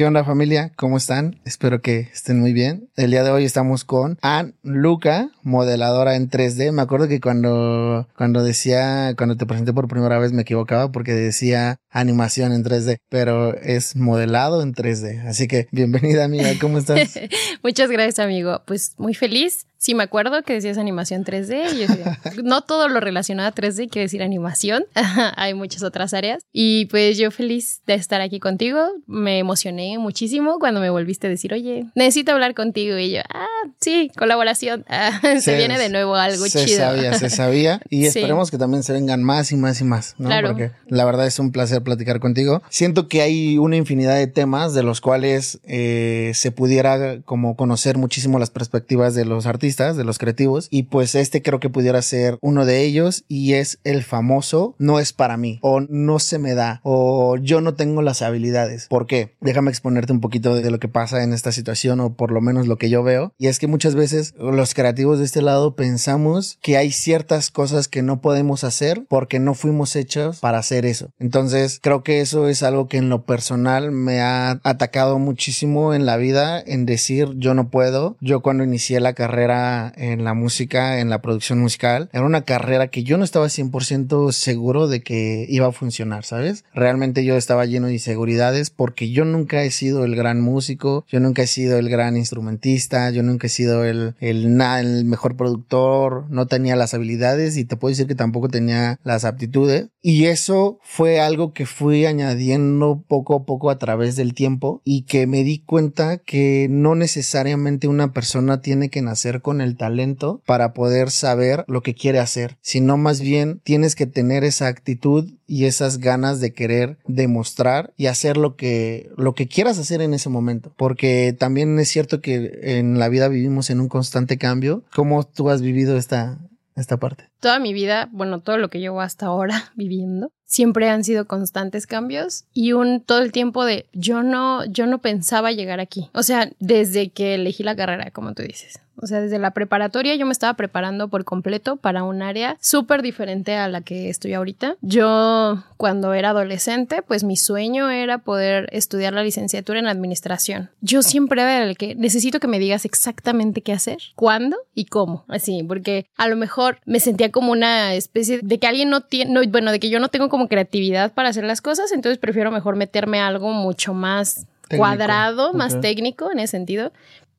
¿Qué onda familia? ¿Cómo están? Espero que estén muy bien. El día de hoy estamos con Ann Luca, modeladora en 3D. Me acuerdo que cuando, cuando decía, cuando te presenté por primera vez me equivocaba porque decía animación en 3D, pero es modelado en 3D. Así que bienvenida amiga, ¿cómo estás? Muchas gracias amigo. Pues muy feliz Sí, me acuerdo que decías animación 3D. Y decía, no todo lo relacionado a 3D quiere decir animación. Hay muchas otras áreas. Y pues yo feliz de estar aquí contigo. Me emocioné muchísimo cuando me volviste a decir, oye, necesito hablar contigo. Y yo, ah, sí, colaboración. se, viene de nuevo algo chido. Se sabía, se sabía. Y esperemos que también se vengan más y más y más, ¿no? Claro. Porque la verdad es un placer platicar contigo. Siento que hay una infinidad de temas de los cuales eh, se pudiera como conocer muchísimo las perspectivas de los artistas de los creativos, y pues este creo que pudiera ser uno de ellos y es el famoso no es para mí o no se me da o yo no tengo las habilidades. ¿Por qué? Déjame exponerte un poquito de lo que pasa en esta situación o por lo menos lo que yo veo y es que muchas veces los creativos de este lado pensamos que hay ciertas cosas que no podemos hacer porque no fuimos hechos para hacer eso. Entonces creo que eso es algo que en lo personal me ha atacado muchísimo en la vida en decir yo no puedo. Yo cuando inicié la carrera en la música, en la producción musical. Era una carrera que yo no estaba 100% seguro de que iba a funcionar, ¿sabes? Realmente yo estaba lleno de inseguridades porque yo nunca he sido el gran músico, yo nunca he sido el gran instrumentista, yo nunca he sido el, el, el mejor productor, no tenía las habilidades y te puedo decir que tampoco tenía las aptitudes. Y eso fue algo que fui añadiendo poco a poco a través del tiempo y que me di cuenta que no necesariamente una persona tiene que nacer con el talento para poder saber lo que quiere hacer, sino más bien tienes que tener esa actitud y esas ganas de querer demostrar y hacer lo que lo que quieras hacer en ese momento, porque también es cierto que en la vida vivimos en un constante cambio. ¿Cómo tú has vivido esta esta parte? Toda mi vida, bueno, todo lo que llevo hasta ahora viviendo, siempre han sido constantes cambios y un todo el tiempo de yo no yo no pensaba llegar aquí. O sea, desde que elegí la carrera, como tú dices. O sea, desde la preparatoria yo me estaba preparando por completo para un área súper diferente a la que estoy ahorita. Yo, cuando era adolescente, pues mi sueño era poder estudiar la licenciatura en administración. Yo siempre era el que necesito que me digas exactamente qué hacer, cuándo y cómo. Así, porque a lo mejor me sentía como una especie de que alguien no tiene, bueno, de que yo no tengo como creatividad para hacer las cosas, entonces prefiero mejor meterme a algo mucho más cuadrado, más técnico en ese sentido,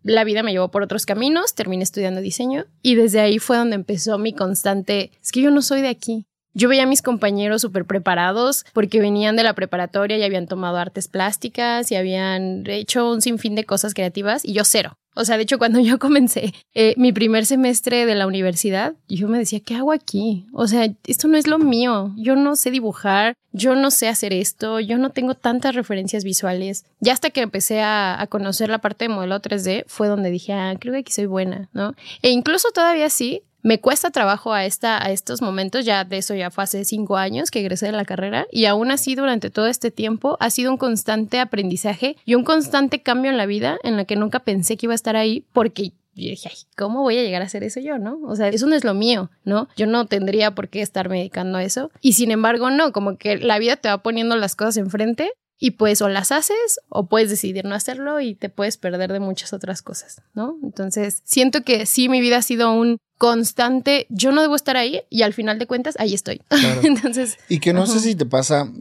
la vida me llevó por otros caminos, terminé estudiando diseño y desde ahí fue donde empezó mi constante, es que yo no soy de aquí. Yo veía a mis compañeros súper preparados porque venían de la preparatoria y habían tomado artes plásticas y habían hecho un sinfín de cosas creativas y yo cero. O sea, de hecho, cuando yo comencé eh, mi primer semestre de la universidad, yo me decía, ¿qué hago aquí? O sea, esto no es lo mío. Yo no sé dibujar, yo no sé hacer esto, yo no tengo tantas referencias visuales. Ya hasta que empecé a, a conocer la parte de modelo 3D, fue donde dije, ah, creo que aquí soy buena, ¿no? E incluso todavía sí, me cuesta trabajo a, esta, a estos momentos, ya de eso ya fue hace cinco años que egresé de la carrera y aún así durante todo este tiempo ha sido un constante aprendizaje y un constante cambio en la vida en la que nunca pensé que iba a estar ahí porque dije, ay, ¿cómo voy a llegar a hacer eso yo, no? O sea, eso no es lo mío, ¿no? Yo no tendría por qué estarme dedicando a eso. Y sin embargo, no, como que la vida te va poniendo las cosas enfrente y pues o las haces o puedes decidir no hacerlo y te puedes perder de muchas otras cosas, ¿no? Entonces, siento que sí, mi vida ha sido un constante, yo no debo estar ahí y al final de cuentas ahí estoy. Entonces, y que no sé si te pasa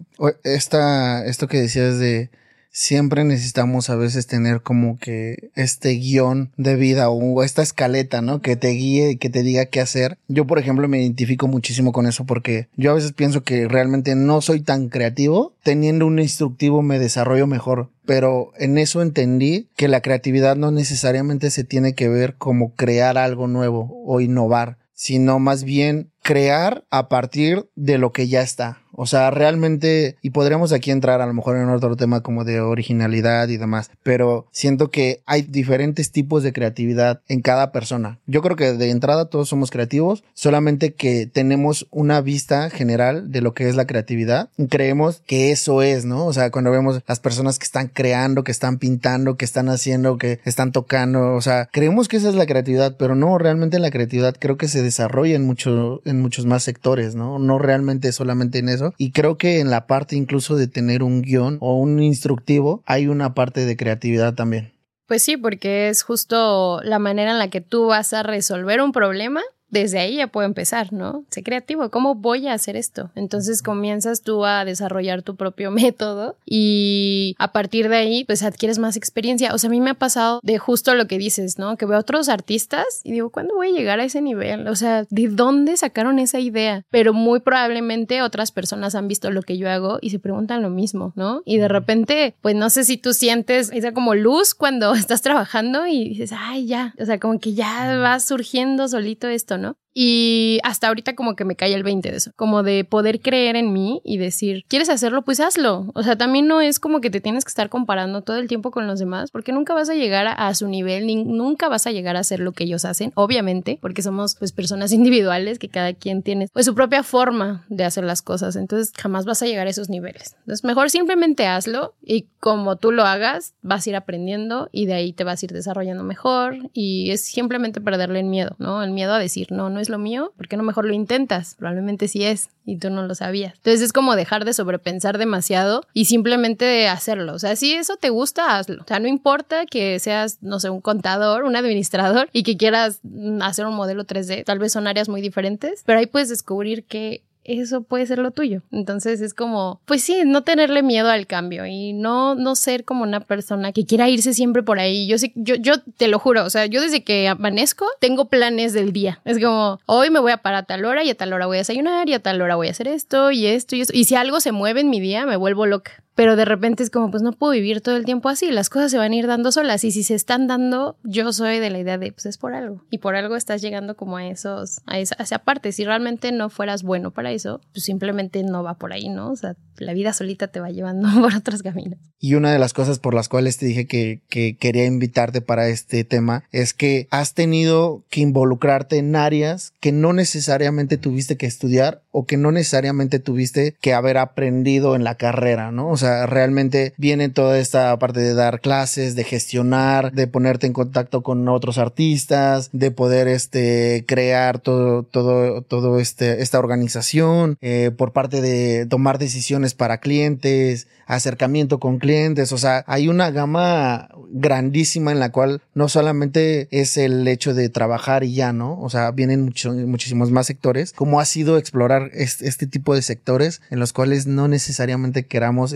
esta esto que decías de siempre necesitamos a veces tener como que este guion de vida o esta escaleta, ¿no? Que te guíe y que te diga qué hacer. Yo, por ejemplo, me identifico muchísimo con eso porque yo a veces pienso que realmente no soy tan creativo. Teniendo un instructivo me desarrollo mejor. Pero en eso entendí que la creatividad no necesariamente se tiene que ver como crear algo nuevo o innovar, sino más bien crear a partir de lo que ya está. O sea, realmente, y podríamos aquí entrar a lo mejor en otro tema como de originalidad y demás, pero siento que hay diferentes tipos de creatividad en cada persona. Yo creo que de entrada todos somos creativos, solamente que tenemos una vista general de lo que es la creatividad. Creemos que eso es, ¿no? O sea, cuando vemos las personas que están creando, que están pintando, que están haciendo, que están tocando, o sea, creemos que esa es la creatividad, pero no, realmente la creatividad creo que se desarrolla en mucho, en muchos más sectores, ¿no? No realmente solamente en eso Y creo que en la parte incluso de tener un guion o un instructivo hay una parte de creatividad también. Pues sí, porque es justo la manera en la que tú vas a resolver un problema desde ahí ya puedo empezar, ¿no? Sé creativo, ¿cómo voy a hacer esto? Entonces comienzas tú a desarrollar tu propio método y a partir de ahí pues adquieres más experiencia. O sea, a mí me ha pasado de justo lo que dices, ¿no? Que veo a otros artistas y digo, ¿cuándo voy a llegar a ese nivel? O sea, ¿de dónde sacaron esa idea? Pero muy probablemente otras personas han visto lo que yo hago y se preguntan lo mismo, ¿no? Y de repente, pues no sé si tú sientes esa como luz cuando estás trabajando y dices, ay, ya, o sea, como que ya va surgiendo solito esto, ¿no? Y hasta ahorita como que me cae el 20 de eso, como de poder creer en mí y decir, ¿quieres hacerlo? Pues hazlo. O sea, también no es como que te tienes que estar comparando todo el tiempo con los demás, porque nunca vas a llegar a, su nivel, ni nunca vas a llegar a hacer lo que ellos hacen, obviamente, porque somos pues personas individuales que cada quien tiene pues su propia forma de hacer las cosas, entonces jamás vas a llegar a esos niveles. Entonces, mejor simplemente hazlo y como tú lo hagas, vas a ir aprendiendo y de ahí te vas a ir desarrollando mejor y es simplemente perderle el miedo, ¿no? El miedo a decir, no, no es lo mío, ¿por qué no mejor lo intentas? Probablemente sí es y tú no lo sabías. Entonces es como dejar de sobrepensar demasiado y simplemente hacerlo. O sea, si eso te gusta, hazlo. O sea, no importa que seas, no sé, un contador, un administrador y que quieras hacer un modelo 3D. Tal vez son áreas muy diferentes, pero ahí puedes descubrir que eso puede ser lo tuyo. Entonces es como, pues sí, no tenerle miedo al cambio y no, no ser como una persona que quiera irse siempre por ahí. Yo sí, yo, yo te lo juro, o sea, yo desde que amanezco tengo planes del día. Es como, hoy me voy a parar a tal hora y a tal hora voy a desayunar y a tal hora voy a hacer esto y esto y esto. Y si algo se mueve en mi día, me vuelvo loca pero de repente es como, pues no puedo vivir todo el tiempo así, las cosas se van a ir dando solas y si se están dando, yo soy de la idea de, pues es por algo y por algo estás llegando como a esos, a esa, parte, si realmente no fueras bueno para eso, pues simplemente no va por ahí, ¿no? O sea, la vida solita te va llevando por otros caminos. Y una de las cosas por las cuales te dije que, que quería invitarte para este tema es que has tenido que involucrarte en áreas que no necesariamente tuviste que estudiar o que no necesariamente tuviste que haber aprendido en la carrera, ¿no? O sea, realmente viene toda esta parte de dar clases, de gestionar, de ponerte en contacto con otros artistas, de poder este crear todo, todo, todo este, esta organización, eh, por parte de tomar decisiones para clientes, acercamiento con clientes, o sea, hay una gama grandísima en la cual no solamente es el hecho de trabajar y ya, ¿no? O sea, vienen muchísimos más sectores. ¿Cómo ha sido explorar este, este tipo de sectores en los cuales no necesariamente queramos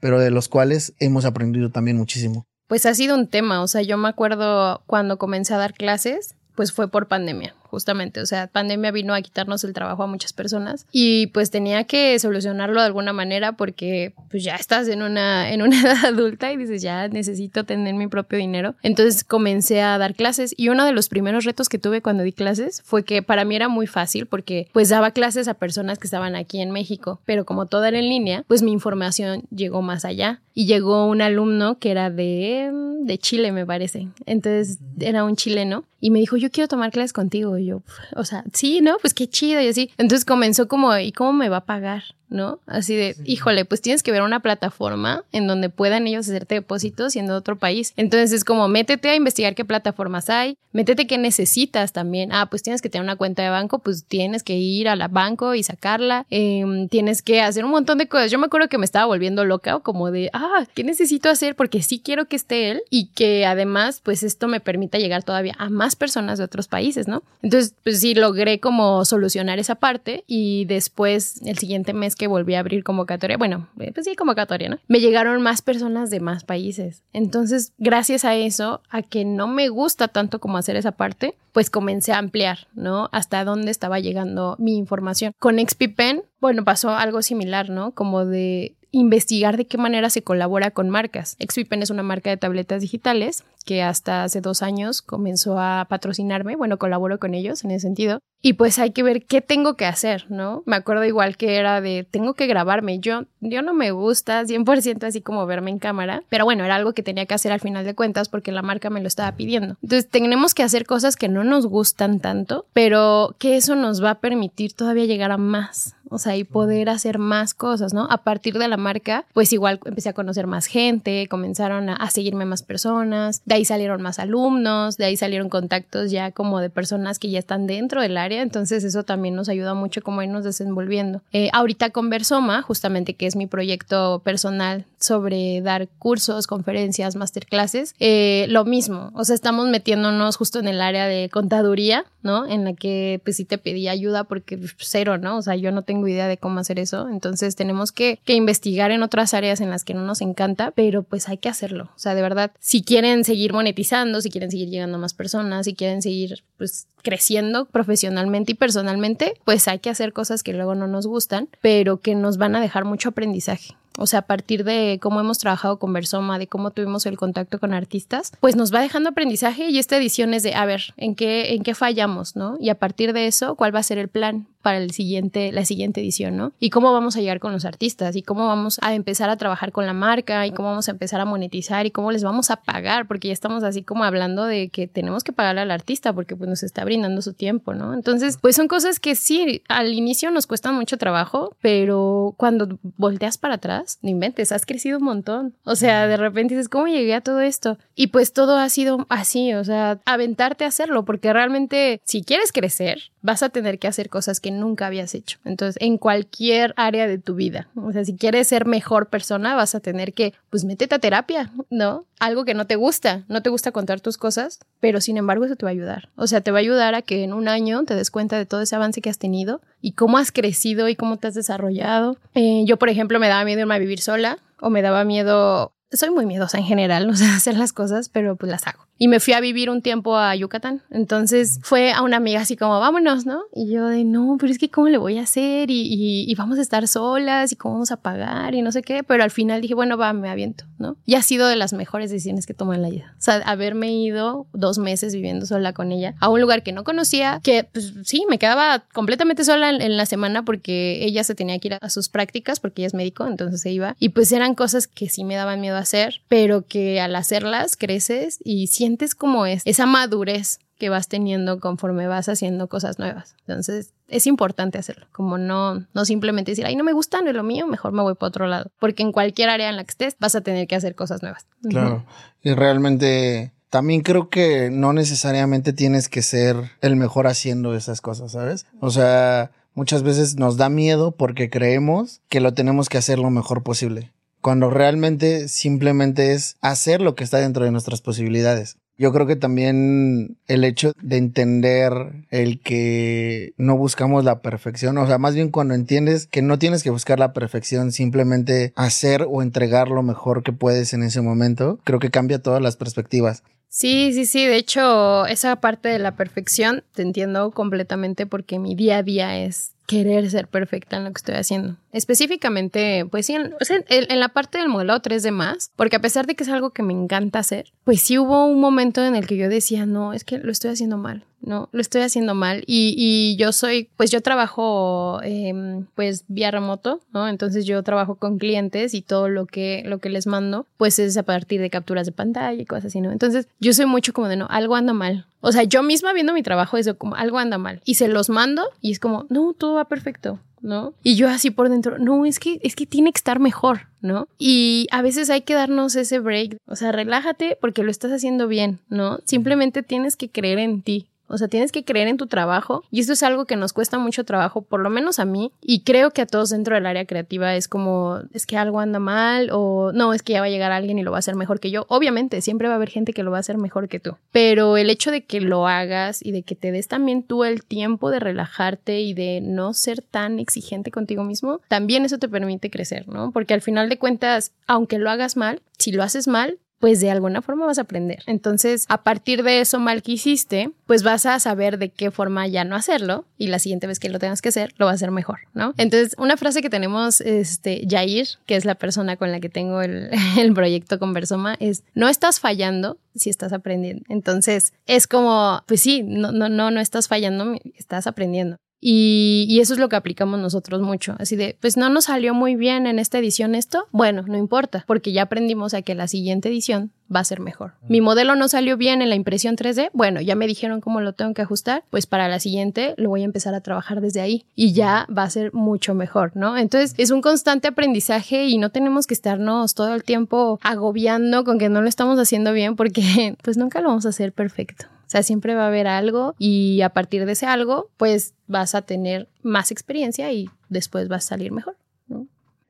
pero de los cuales hemos aprendido también muchísimo? Pues ha sido un tema, o sea, yo me acuerdo cuando comencé a dar clases, pues fue por pandemia justamente. O sea, pandemia vino a quitarnos el trabajo a muchas personas y pues tenía que solucionarlo de alguna manera porque pues ya estás en una, en una edad adulta y dices, ya necesito tener mi propio dinero. Entonces comencé a dar clases y uno de los primeros retos que tuve cuando di clases fue que para mí era muy fácil porque pues daba clases a personas que estaban aquí en México, pero como todo era en línea, pues mi información llegó más allá y llegó un alumno que era de, de Chile, me parece. Entonces era un chileno y me dijo, yo quiero tomar clases contigo yo, o sea, sí, ¿no? Pues qué chido y así. Entonces comenzó como, ¿y cómo me va a pagar? ¿No? Así de, híjole, pues tienes que ver una plataforma en donde puedan ellos hacerte depósitos siendo de otro país. Entonces es como, métete a investigar qué plataformas hay, métete qué necesitas también. Ah, pues tienes que tener una cuenta de banco, pues tienes que ir a la banco y sacarla. Em, tienes que hacer un montón de cosas. Yo me acuerdo que me estaba volviendo loca, como de, ah, ¿qué necesito hacer? Porque sí quiero que esté él y que además, pues esto me permita llegar todavía a más personas de otros países, ¿no? Entonces, pues sí, logré como solucionar esa parte y después, el siguiente mes que volví a abrir convocatoria, bueno, eh, pues sí, convocatoria, ¿no? Me llegaron más personas de más países. Entonces, gracias a eso, a que no me gusta tanto como hacer esa parte, pues comencé a ampliar, ¿no? Hasta dónde estaba llegando mi información. Con XPPen, bueno, pasó algo similar, ¿no? Como de investigar de qué manera se colabora con marcas. XPPen es una marca de tabletas digitales que hasta hace dos años comenzó a patrocinarme, bueno, colaboro con ellos en ese sentido, y pues hay que ver qué tengo que hacer, ¿no? Me acuerdo igual que era de, tengo que grabarme, yo, yo no me gusta 100% así como verme en cámara, pero bueno, era algo que tenía que hacer al final de cuentas porque la marca me lo estaba pidiendo. Entonces tenemos que hacer cosas que no nos gustan tanto, pero que eso nos va a permitir todavía llegar a más, o sea, y poder hacer más cosas, ¿no? A partir de la marca, pues igual empecé a conocer más gente, comenzaron a, a seguirme más personas, de de ahí salieron más alumnos, de ahí salieron contactos ya como de personas que ya están dentro del área, entonces eso también nos ayuda mucho como irnos desenvolviendo. Eh, ahorita con Versoma, justamente que es mi proyecto personal sobre dar cursos, conferencias, masterclasses, eh, lo mismo, o sea, estamos metiéndonos justo en el área de contaduría, ¿no? En la que pues sí te pedí ayuda porque pues, cero, ¿no? O sea, yo no tengo idea de cómo hacer eso, entonces tenemos que, que investigar en otras áreas en las que no nos encanta, pero pues hay que hacerlo, o sea, de verdad, si quieren seguir monetizando, si quieren seguir llegando a más personas, si quieren seguir pues creciendo profesionalmente y personalmente, pues hay que hacer cosas que luego no nos gustan, pero que nos van a dejar mucho aprendizaje. O sea, a partir de cómo hemos trabajado con Versoma, de cómo tuvimos el contacto con artistas, pues nos va dejando aprendizaje y esta edición es de, a ver, ¿en qué, en qué fallamos, no? Y a partir de eso, ¿cuál va a ser el plan para el siguiente, la siguiente edición, no? Y cómo vamos a llegar con los artistas y cómo vamos a empezar a trabajar con la marca y cómo vamos a empezar a monetizar y cómo les vamos a pagar, porque ya estamos así como hablando de que tenemos que pagarle al artista porque pues nos está brindando su tiempo, ¿no? Entonces, pues son cosas que sí, al inicio nos cuestan mucho trabajo, pero cuando volteas para atrás, no inventes, has crecido un montón. O sea, de repente dices, ¿cómo llegué a todo esto? Y pues todo ha sido así, o sea, aventarte a hacerlo, porque realmente si quieres crecer, vas a tener que hacer cosas que nunca habías hecho. Entonces, en cualquier área de tu vida, o sea, si quieres ser mejor persona, vas a tener que, pues, métete a terapia, ¿no? Algo que no te gusta, no te gusta contar tus cosas, pero sin embargo eso te va a ayudar. O sea, te va a ayudar a que en un año te des cuenta de todo ese avance que has tenido y cómo has crecido y cómo te has desarrollado. Eh, yo, por ejemplo, me daba miedo irme a vivir sola o me daba miedo soy muy miedosa en general, o sea, hacer las cosas, pero pues las hago y me fui a vivir un tiempo a Yucatán. Entonces fue a una amiga así como, vámonos, ¿no? Y yo de, no, pero es que ¿cómo le voy a hacer? Y, y, vamos a estar solas y cómo vamos a pagar y no sé qué. Pero al final dije, bueno, va, me aviento, ¿no? Y ha sido de las mejores decisiones que tomé en la vida. O sea, haberme ido dos meses viviendo sola con ella a un lugar que no conocía, que pues sí, me quedaba completamente sola en, la semana porque ella se tenía que ir a, a sus prácticas porque ella es médico, entonces se iba. Y pues eran cosas que sí me daban miedo hacer, pero que al hacerlas creces y sientes sientes como es esa madurez que vas teniendo conforme vas haciendo cosas nuevas. Entonces, es importante hacerlo, como no, no simplemente decir, ay, no me gusta, no es lo mío, mejor me voy para otro lado, porque en cualquier área en la que estés vas a tener que hacer cosas nuevas. Claro, y realmente también creo que no necesariamente tienes que ser el mejor haciendo esas cosas, ¿sabes? O sea, muchas veces nos da miedo porque creemos que lo tenemos que hacer lo mejor posible cuando realmente simplemente es hacer lo que está dentro de nuestras posibilidades. Yo creo que también el hecho de entender el que no buscamos la perfección, o sea, más bien cuando entiendes que no tienes que buscar la perfección, simplemente hacer o entregar lo mejor que puedes en ese momento, creo que cambia todas las perspectivas. Sí, sí, sí. De hecho, esa parte de la perfección te entiendo completamente porque mi día a día es querer ser perfecta en lo que estoy haciendo. Específicamente, pues sí, en, la parte del modelo 3D más, porque a pesar de que es algo que me encanta hacer, pues sí hubo un momento en el que yo decía, no, es que lo estoy haciendo mal, no, lo estoy haciendo mal. Y, y yo soy, pues yo trabajo, eh, pues vía remoto, ¿no? Entonces yo trabajo con clientes y todo lo que, lo que les mando, pues es a partir de capturas de pantalla y cosas así, ¿no? Entonces yo soy mucho como de, no, algo anda mal, o sea, yo misma viendo mi trabajo, eso como algo anda mal. Y se los mando y es como, no, todo va perfecto. ¿No? Y yo así por dentro, no, es que, es que tiene que estar mejor, ¿no? Y a veces hay que darnos ese break, o sea, relájate porque lo estás haciendo bien, ¿no? Simplemente tienes que creer en ti, o sea, tienes que creer en tu trabajo y esto es algo que nos cuesta mucho trabajo, por lo menos a mí, y creo que a todos dentro del área creativa es como, es que algo anda mal o no, es que ya va a llegar alguien y lo va a hacer mejor que yo. Obviamente, siempre va a haber gente que lo va a hacer mejor que tú, pero el hecho de que lo hagas y de que te des también tú el tiempo de relajarte y de no ser tan exigente contigo mismo, también eso te permite crecer, ¿no? Porque al final de cuentas, aunque lo hagas mal, si lo haces mal, pues de alguna forma vas a aprender. Entonces, a partir de eso mal que hiciste, pues vas a saber de qué forma ya no hacerlo y la siguiente vez que lo tengas que hacer, lo vas a hacer mejor, ¿no? Entonces, una frase que tenemos, este, Jair, que es la persona con la que tengo el, el proyecto Conversoma, es, no estás fallando si estás aprendiendo. Entonces, es como, pues sí, no, no, no, no estás fallando, estás aprendiendo. Y, eso es lo que aplicamos nosotros mucho. Así de, pues no nos salió muy bien en esta edición esto. Bueno, no importa, porque ya aprendimos a que la siguiente edición va a ser mejor. Mi modelo no salió bien en la impresión 3D, bueno, ya me dijeron cómo lo tengo que ajustar, pues para la siguiente lo voy a empezar a trabajar desde ahí y ya va a ser mucho mejor, ¿no? Entonces es un constante aprendizaje y no tenemos que estarnos todo el tiempo agobiando con que no lo estamos haciendo bien porque pues nunca lo vamos a hacer perfecto. O sea, siempre va a haber algo y a partir de ese algo, pues vas a tener más experiencia y después vas a salir mejor. ¿no?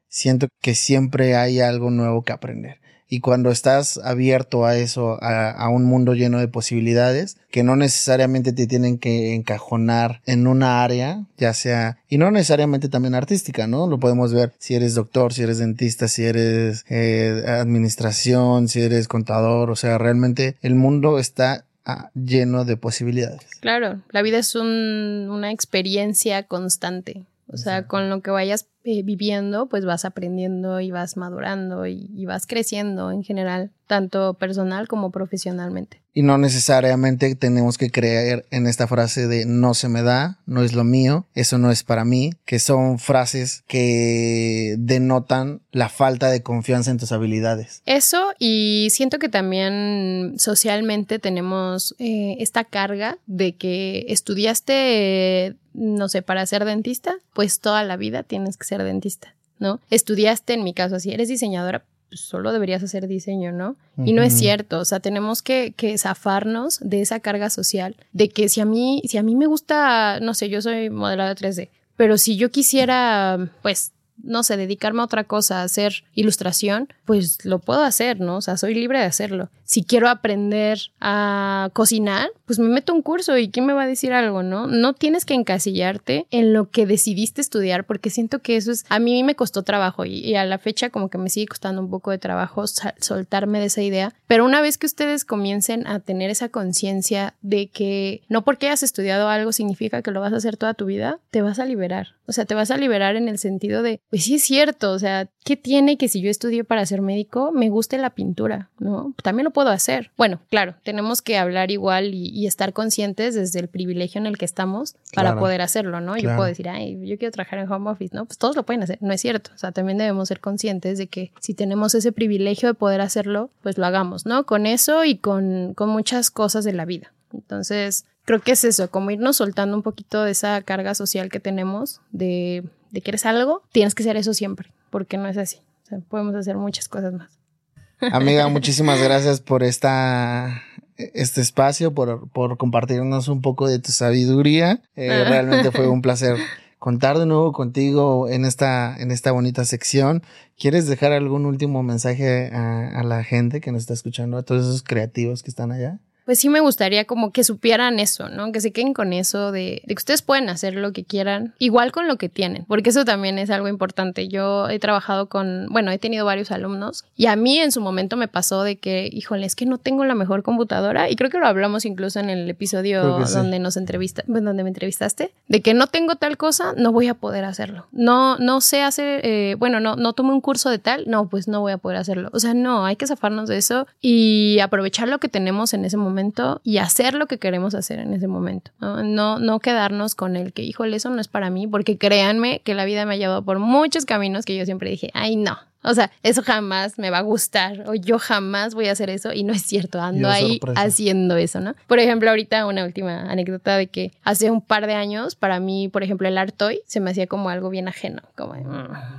Siento que siempre hay algo nuevo que aprender. Y cuando estás abierto a eso, a, un mundo lleno de posibilidades, que no necesariamente te tienen que encajonar en una área, ya sea, y no necesariamente también artística, ¿no? Lo podemos ver si eres doctor, si eres dentista, si eres eh, administración, si eres contador, o sea, realmente el mundo está Ah, lleno de posibilidades. Claro, la vida es un, una experiencia constante. O sea, con lo que vayas eh, viviendo, pues vas aprendiendo y vas madurando y, y, vas creciendo en general, tanto personal como profesionalmente. Y no necesariamente tenemos que creer en esta frase de no se me da, no es lo mío, eso no es para mí, que son frases que denotan la falta de confianza en tus habilidades. Eso y siento que también socialmente tenemos eh, esta carga de que estudiaste, no sé, para ser dentista, pues toda la vida tienes que ser dentista, ¿no? Estudiaste, en mi caso, si eres diseñadora, solo deberías hacer diseño, ¿no? Y no es cierto, o sea, tenemos que, que, zafarnos de esa carga social, de que si a mí, si a mí me gusta, no sé, yo soy modelado 3D, pero si yo quisiera, pues, no sé, dedicarme a otra cosa, a hacer ilustración, pues lo puedo hacer, ¿no? O sea, soy libre de hacerlo. Si quiero aprender a cocinar, pues me meto un curso y ¿quién me va a decir algo, no? No tienes que encasillarte en lo que decidiste estudiar porque siento que eso es, a mí me costó trabajo y, y a la fecha como que me sigue costando un poco de trabajo soltarme de esa idea, pero una vez que ustedes comiencen a tener esa conciencia de que no porque hayas estudiado algo significa que lo vas a hacer toda tu vida, te vas a liberar. O sea, te vas a liberar en el sentido de, pues sí es cierto, o sea, ¿qué tiene que si yo estudio para ser médico me guste la pintura? ¿No? También lo puedo hacer. Bueno, claro, tenemos que hablar igual y, y estar conscientes desde el privilegio en el que estamos para claro, poder hacerlo, ¿no? Claro. Yo puedo decir, ay, yo quiero trabajar en home office, ¿no? Pues todos lo pueden hacer, no es cierto. O sea, también debemos ser conscientes de que si tenemos ese privilegio de poder hacerlo, pues lo hagamos, ¿no? Con eso y con, con muchas cosas de la vida. Entonces, creo que es eso, como irnos soltando un poquito de esa carga social que tenemos de, de que eres algo, tienes que ser eso siempre, porque no es así. O sea, podemos hacer muchas cosas más. Amiga, muchísimas gracias por esta este espacio, por, por compartirnos un poco de tu sabiduría. Eh, realmente fue un placer contar de nuevo contigo en esta, en esta bonita sección. ¿Quieres dejar algún último mensaje a, a la gente que nos está escuchando, a todos esos creativos que están allá? Pues sí me gustaría como que supieran eso, ¿no? Que se queden con eso de, de, que ustedes pueden hacer lo que quieran, igual con lo que tienen, porque eso también es algo importante. Yo he trabajado con, bueno, he tenido varios alumnos y a mí en su momento me pasó de que, híjole, es que no tengo la mejor computadora y creo que lo hablamos incluso en el episodio donde sí. nos entrevista, donde me entrevistaste, de que no tengo tal cosa, no voy a poder hacerlo. No, no sé hacer, eh, bueno, no, no tomé un curso de tal, no, pues no voy a poder hacerlo. O sea, no, hay que zafarnos de eso y aprovechar lo que tenemos en ese momento y hacer lo que queremos hacer en ese momento. ¿no? No, no quedarnos con el que, híjole, eso no es para mí, porque créanme que la vida me ha llevado por muchos caminos que yo siempre dije, ay, no, o sea, eso jamás me va a gustar o yo jamás voy a hacer eso y no es cierto, ando ahí sorpresa. haciendo eso, ¿no? Por ejemplo, ahorita una última anécdota de que hace un par de años, para mí, por ejemplo, el art toy se me hacía como algo bien ajeno, como,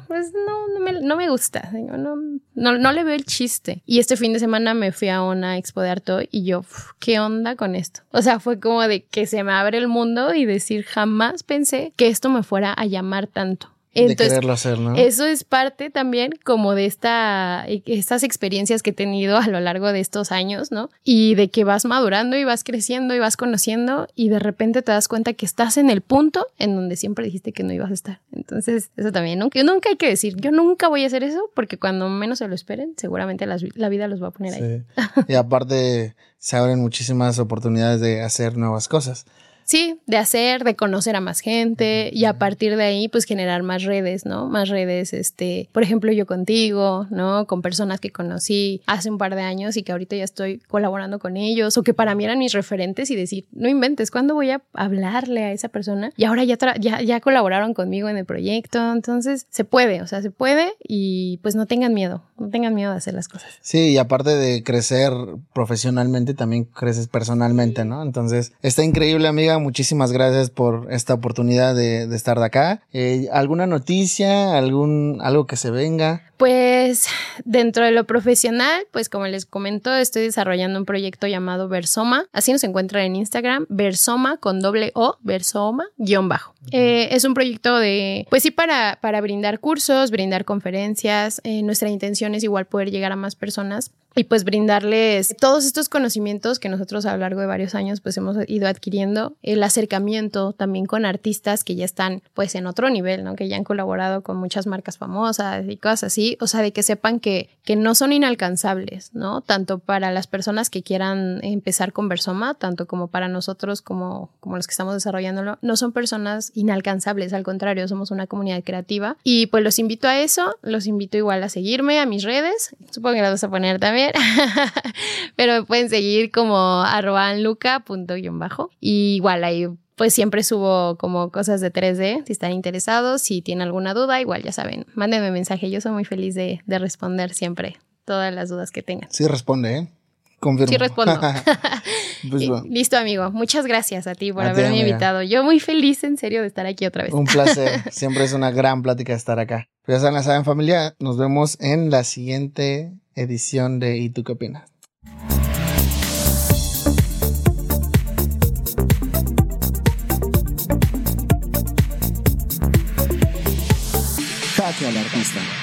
pues no, no me, no me gusta, no, no, no le veo el chiste. Y este fin de semana me fui a una expo de art toy y yo, ¿qué onda con esto? O sea, fue como de que se me abre el mundo y decir, jamás pensé que esto me fuera a llamar tanto. Entonces, de quererlo hacer, ¿no? Eso es parte también como de esta, estas experiencias que he tenido a lo largo de estos años, ¿no? Y de que vas madurando y vas creciendo y vas conociendo y de repente te das cuenta que estás en el punto en donde siempre dijiste que no ibas a estar. Entonces, eso también, nunca, nunca hay que decir, yo nunca voy a hacer eso porque cuando menos se lo esperen, seguramente las, la vida los va a poner ahí. Sí. y aparte, se abren muchísimas oportunidades de hacer nuevas cosas. Sí, de hacer, de conocer a más gente y a partir de ahí pues generar más redes, ¿no? Más redes, este, por ejemplo yo contigo, ¿no? Con personas que conocí hace un par de años y que ahorita ya estoy colaborando con ellos o que para mí eran mis referentes y decir, no inventes, ¿cuándo voy a hablarle a esa persona? Y ahora ya, ya, ya colaboraron conmigo en el proyecto, entonces se puede, o sea, se puede y pues no tengan miedo, no tengan miedo de hacer las cosas. Sí, y aparte de crecer profesionalmente, también creces personalmente, ¿no? Entonces, está increíble, amiga. Muchísimas gracias por esta oportunidad de, estar de acá. Eh, ¿Alguna noticia? ¿Algún, algo que se venga? Pues dentro de lo profesional, pues como les comento, estoy desarrollando un proyecto llamado Versoma. Así nos encuentran en Instagram, Versoma con doble O, Versoma, guion bajo. Eh, es un proyecto de, pues sí, para, para brindar cursos, brindar conferencias. Eh, nuestra intención es igual poder llegar a más personas y pues brindarles todos estos conocimientos que nosotros a lo largo de varios años pues hemos ido adquiriendo, el acercamiento también con artistas que ya están pues en otro nivel, ¿no? Que ya han colaborado con muchas marcas famosas y cosas así, o sea, de que sepan que, que no son inalcanzables, ¿no? Tanto para las personas que quieran empezar con Versoma, tanto como para nosotros como, como los que estamos desarrollándolo, no son personas inalcanzables, al contrario, somos una comunidad creativa. Y pues los invito a eso, los invito igual a seguirme a mis redes, supongo que las vas a poner también pero me pueden seguir como arroba bajo y igual ahí pues siempre subo como cosas de 3D, si están interesados, si tienen alguna duda, igual ya saben, mándenme mensaje, yo soy muy feliz de, responder siempre todas las dudas que tengan. Sí responde, ¿eh? Confirmo. Sí respondo. Pues listo, amigo. Muchas gracias a ti por haberme invitado. Yo muy feliz, en serio, de estar aquí otra vez. Un placer. Siempre es una gran plática estar acá. Pues ya saben, saben familia. Nos vemos en la siguiente edición de ¿Y tú qué opinas? Al artista.